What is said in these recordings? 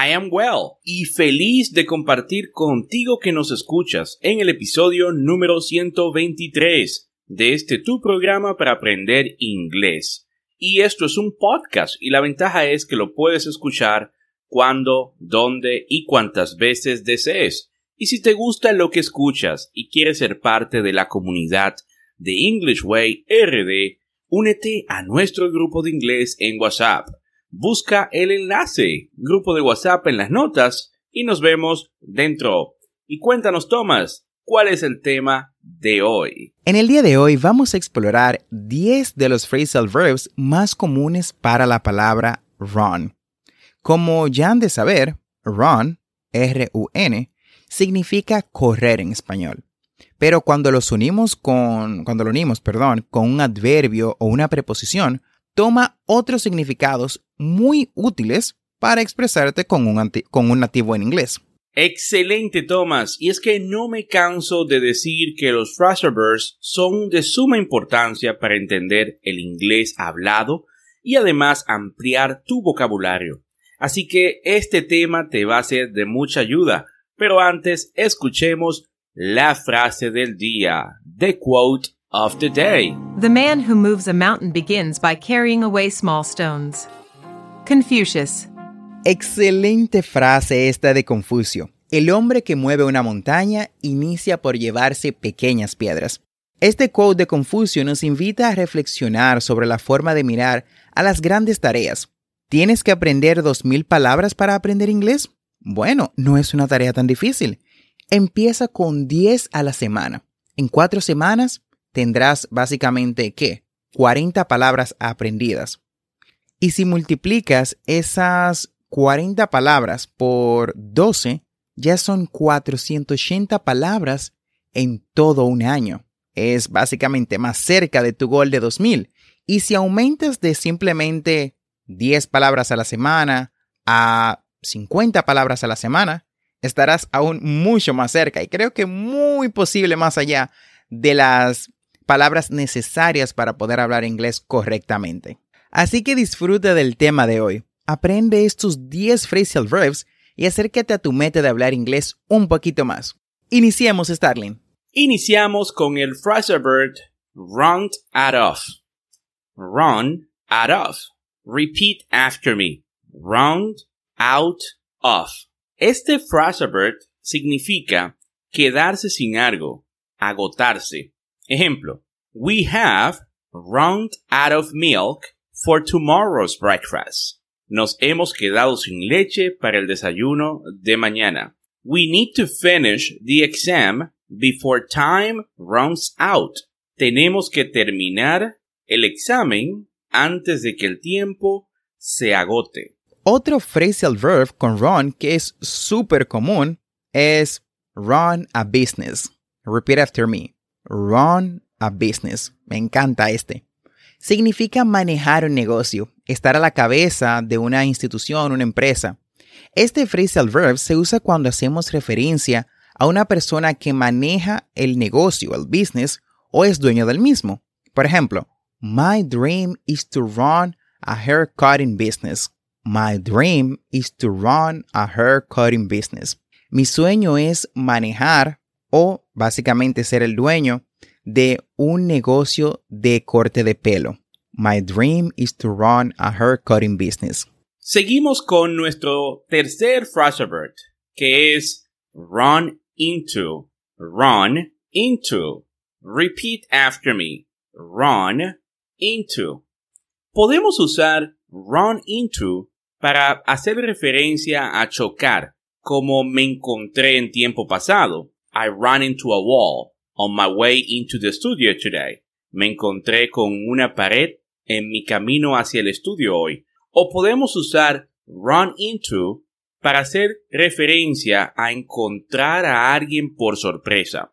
I am well y feliz de compartir contigo que nos escuchas en el episodio número 123 de este tu programa para aprender inglés. Y esto es un podcast y la ventaja es que lo puedes escuchar cuando, dónde y cuántas veces desees. Y si te gusta lo que escuchas y quieres ser parte de la comunidad de English Way RD, únete a nuestro grupo de inglés en WhatsApp busca el enlace, grupo de WhatsApp en las notas y nos vemos dentro. Y cuéntanos, Thomas, ¿cuál es el tema de hoy? En el día de hoy vamos a explorar 10 de los phrasal verbs más comunes para la palabra run. Como ya han de saber, run, R-U-N, significa correr en español. Pero cuando los unimos con, cuando lo unimos, perdón, con un adverbio o una preposición, toma otros significados muy útiles para expresarte con un, con un nativo en inglés. Excelente, Thomas. Y es que no me canso de decir que los phrasal verbs son de suma importancia para entender el inglés hablado y además ampliar tu vocabulario. Así que este tema te va a ser de mucha ayuda. Pero antes, escuchemos la frase del día, the quote of the day. The man who moves a mountain begins by carrying away small stones. Confucius. Excelente frase esta de Confucio. El hombre que mueve una montaña inicia por llevarse pequeñas piedras. Este quote de Confucio nos invita a reflexionar sobre la forma de mirar a las grandes tareas. ¿Tienes que aprender dos mil palabras para aprender inglés? Bueno, no es una tarea tan difícil. Empieza con 10 a la semana. En cuatro semanas tendrás básicamente, ¿qué? 40 palabras aprendidas. Y si multiplicas esas 40 palabras por 12, ya son 480 palabras en todo un año. Es básicamente más cerca de tu gol de 2000. Y si aumentas de simplemente 10 palabras a la semana a 50 palabras a la semana, estarás aún mucho más cerca y creo que muy posible más allá de las palabras necesarias para poder hablar inglés correctamente. Así que disfruta del tema de hoy. Aprende estos 10 phrasal verbs y acércate a tu meta de hablar inglés un poquito más. Iniciemos, Starling. Iniciamos con el phrasal verb run out of. Run out of. Repeat after me. Run out of. Este phrasal verb significa quedarse sin algo, agotarse, Ejemplo, we have run out of milk for tomorrow's breakfast. Nos hemos quedado sin leche para el desayuno de mañana. We need to finish the exam before time runs out. Tenemos que terminar el examen antes de que el tiempo se agote. Otro phrasal verb con run que es súper común es run a business. Repeat after me. Run a business. Me encanta este. Significa manejar un negocio, estar a la cabeza de una institución, una empresa. Este phrasal verb se usa cuando hacemos referencia a una persona que maneja el negocio, el business, o es dueño del mismo. Por ejemplo, My dream is to run a hair cutting business. My dream is to run a hair cutting business. Mi sueño es manejar o básicamente ser el dueño de un negocio de corte de pelo. My dream is to run a hair cutting business. Seguimos con nuestro tercer phrasal verb, que es run into, run into. Repeat after me. Run into. Podemos usar run into para hacer referencia a chocar, como me encontré en tiempo pasado. I ran into a wall on my way into the studio today. Me encontré con una pared en mi camino hacia el estudio hoy. O podemos usar run into para hacer referencia a encontrar a alguien por sorpresa.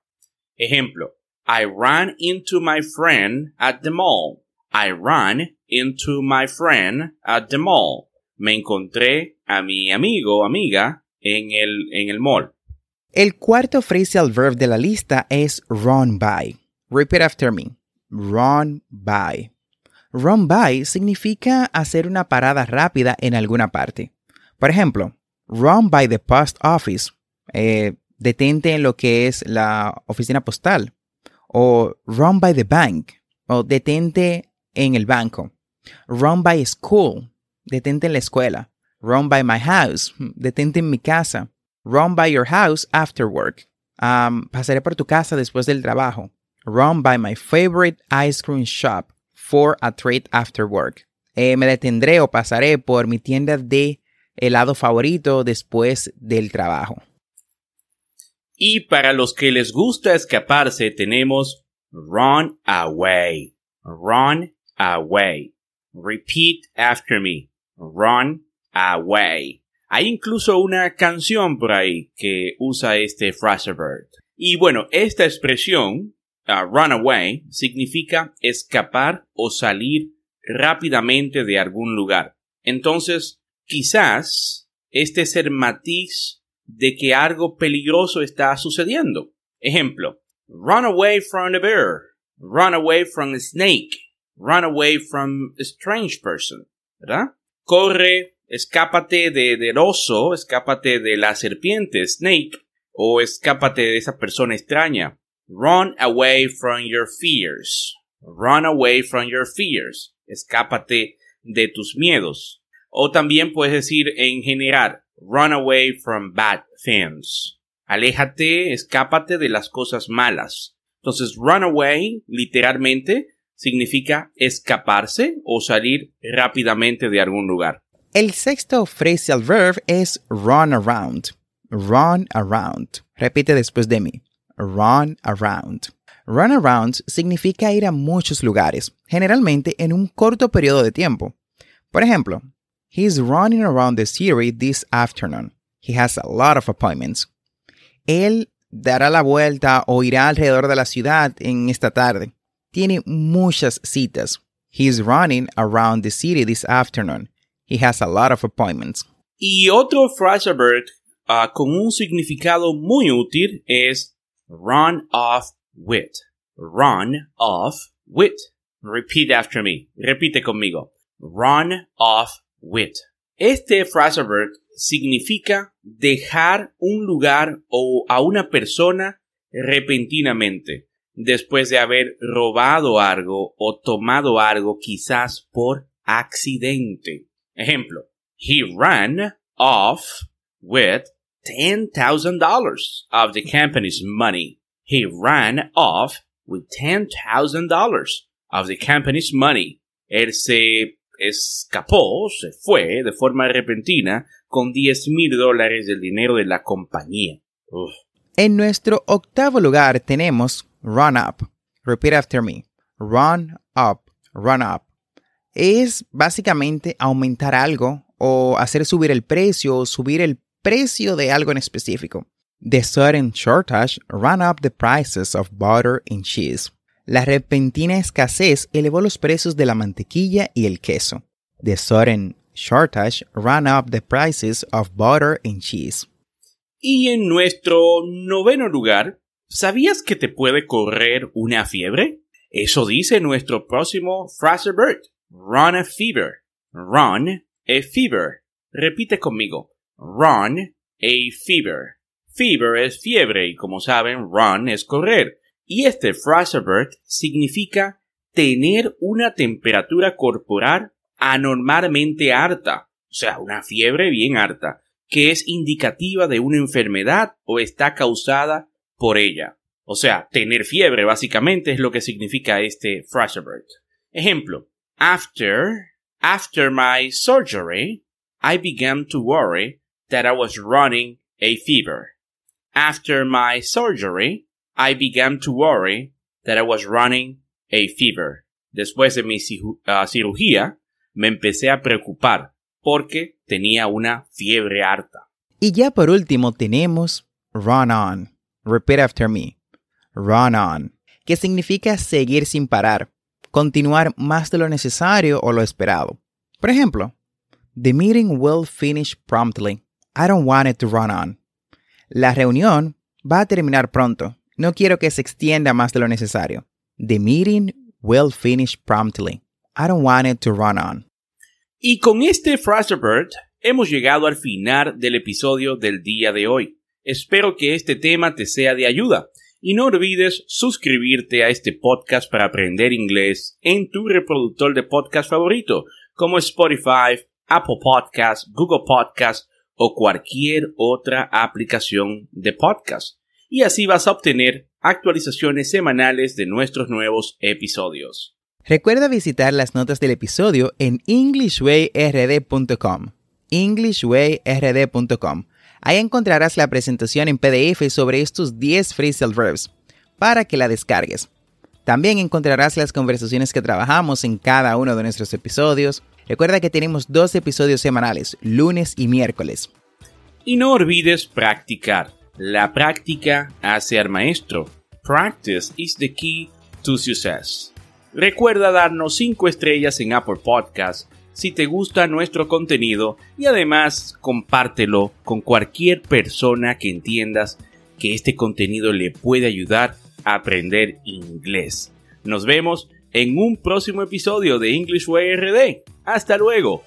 Ejemplo, I ran into my friend at the mall. I ran into my friend at the mall. Me encontré a mi amigo amiga en el, en el mall. El cuarto phrasal verb de la lista es run by. Repeat after me. Run by. Run by significa hacer una parada rápida en alguna parte. Por ejemplo, run by the post office. Eh, detente en lo que es la oficina postal. O run by the bank. O detente en el banco. Run by school. Detente en la escuela. Run by my house. Detente en mi casa. Run by your house after work. Um, pasaré por tu casa después del trabajo. Run by my favorite ice cream shop for a treat after work. Eh, me detendré o pasaré por mi tienda de helado favorito después del trabajo. Y para los que les gusta escaparse tenemos run away. Run away. Repeat after me. Run away. Hay incluso una canción por ahí que usa este verb. Y bueno, esta expresión, uh, run away, significa escapar o salir rápidamente de algún lugar. Entonces, quizás este es el matiz de que algo peligroso está sucediendo. Ejemplo, run away from a bear, run away from a snake, run away from a strange person, ¿verdad? Corre escápate de, del oso, escápate de la serpiente, snake, o escápate de esa persona extraña. Run away from your fears. Run away from your fears. Escápate de tus miedos. O también puedes decir en general, run away from bad things. Aléjate, escápate de las cosas malas. Entonces, run away, literalmente, significa escaparse o salir rápidamente de algún lugar. El sexto phrasal verb es run around. Run around. Repite después de mí. Run around. Run around significa ir a muchos lugares, generalmente en un corto periodo de tiempo. Por ejemplo, he's running around the city this afternoon. He has a lot of appointments. Él dará la vuelta o irá alrededor de la ciudad en esta tarde. Tiene muchas citas. He's running around the city this afternoon. He has a lot of appointments. Y otro verb uh, con un significado muy útil es run off with. Run off with. Repeat after me. Repite conmigo. Run off with. Este verb significa dejar un lugar o a una persona repentinamente después de haber robado algo o tomado algo quizás por accidente. Ejemplo, he ran off with $10,000 of the company's money. He ran off with $10,000 of the company's money. Él se escapó, se fue de forma repentina con 10 mil dólares del dinero de la compañía. Uf. En nuestro octavo lugar tenemos run up. Repeat after me. Run up, run up es básicamente aumentar algo o hacer subir el precio o subir el precio de algo en específico. The sudden shortage ran up the prices of butter and cheese. La repentina escasez elevó los precios de la mantequilla y el queso. The sudden shortage ran up the prices of butter and cheese. Y en nuestro noveno lugar ¿Sabías que te puede correr una fiebre? Eso dice nuestro próximo Fraserbert. Run a fever. Run a fever. Repite conmigo. Run a fever. Fever es fiebre y como saben, run es correr. Y este Fraserbert significa tener una temperatura corporal anormalmente alta, o sea, una fiebre bien alta, que es indicativa de una enfermedad o está causada por ella. O sea, tener fiebre básicamente es lo que significa este Fraserbert. Ejemplo, after, after my surgery, I began to worry that I was running a fever. After my surgery, I began to worry that I was running a fever. Después de mi uh, cirugía, me empecé a preocupar porque tenía una fiebre harta. Y ya por último tenemos run on. Repeat after me. Run on. Que significa seguir sin parar. Continuar más de lo necesario o lo esperado. Por ejemplo, The meeting will finish promptly. I don't want it to run on. La reunión va a terminar pronto. No quiero que se extienda más de lo necesario. The meeting will finish promptly. I don't want it to run on. Y con este Fraserbird hemos llegado al final del episodio del día de hoy. Espero que este tema te sea de ayuda y no olvides suscribirte a este podcast para aprender inglés en tu reproductor de podcast favorito como Spotify, Apple Podcasts, Google Podcasts o cualquier otra aplicación de podcast. Y así vas a obtener actualizaciones semanales de nuestros nuevos episodios. Recuerda visitar las notas del episodio en englishwayrd.com. englishwayrd.com. Ahí encontrarás la presentación en PDF sobre estos 10 phrasal verbs para que la descargues. También encontrarás las conversaciones que trabajamos en cada uno de nuestros episodios. Recuerda que tenemos dos episodios semanales, lunes y miércoles. Y no olvides practicar. La práctica hace al maestro. Practice is the key to success. Recuerda darnos 5 estrellas en Apple Podcast si te gusta nuestro contenido y además compártelo con cualquier persona que entiendas que este contenido le puede ayudar a aprender inglés. Nos vemos en un próximo episodio de English Way RD. Hasta luego.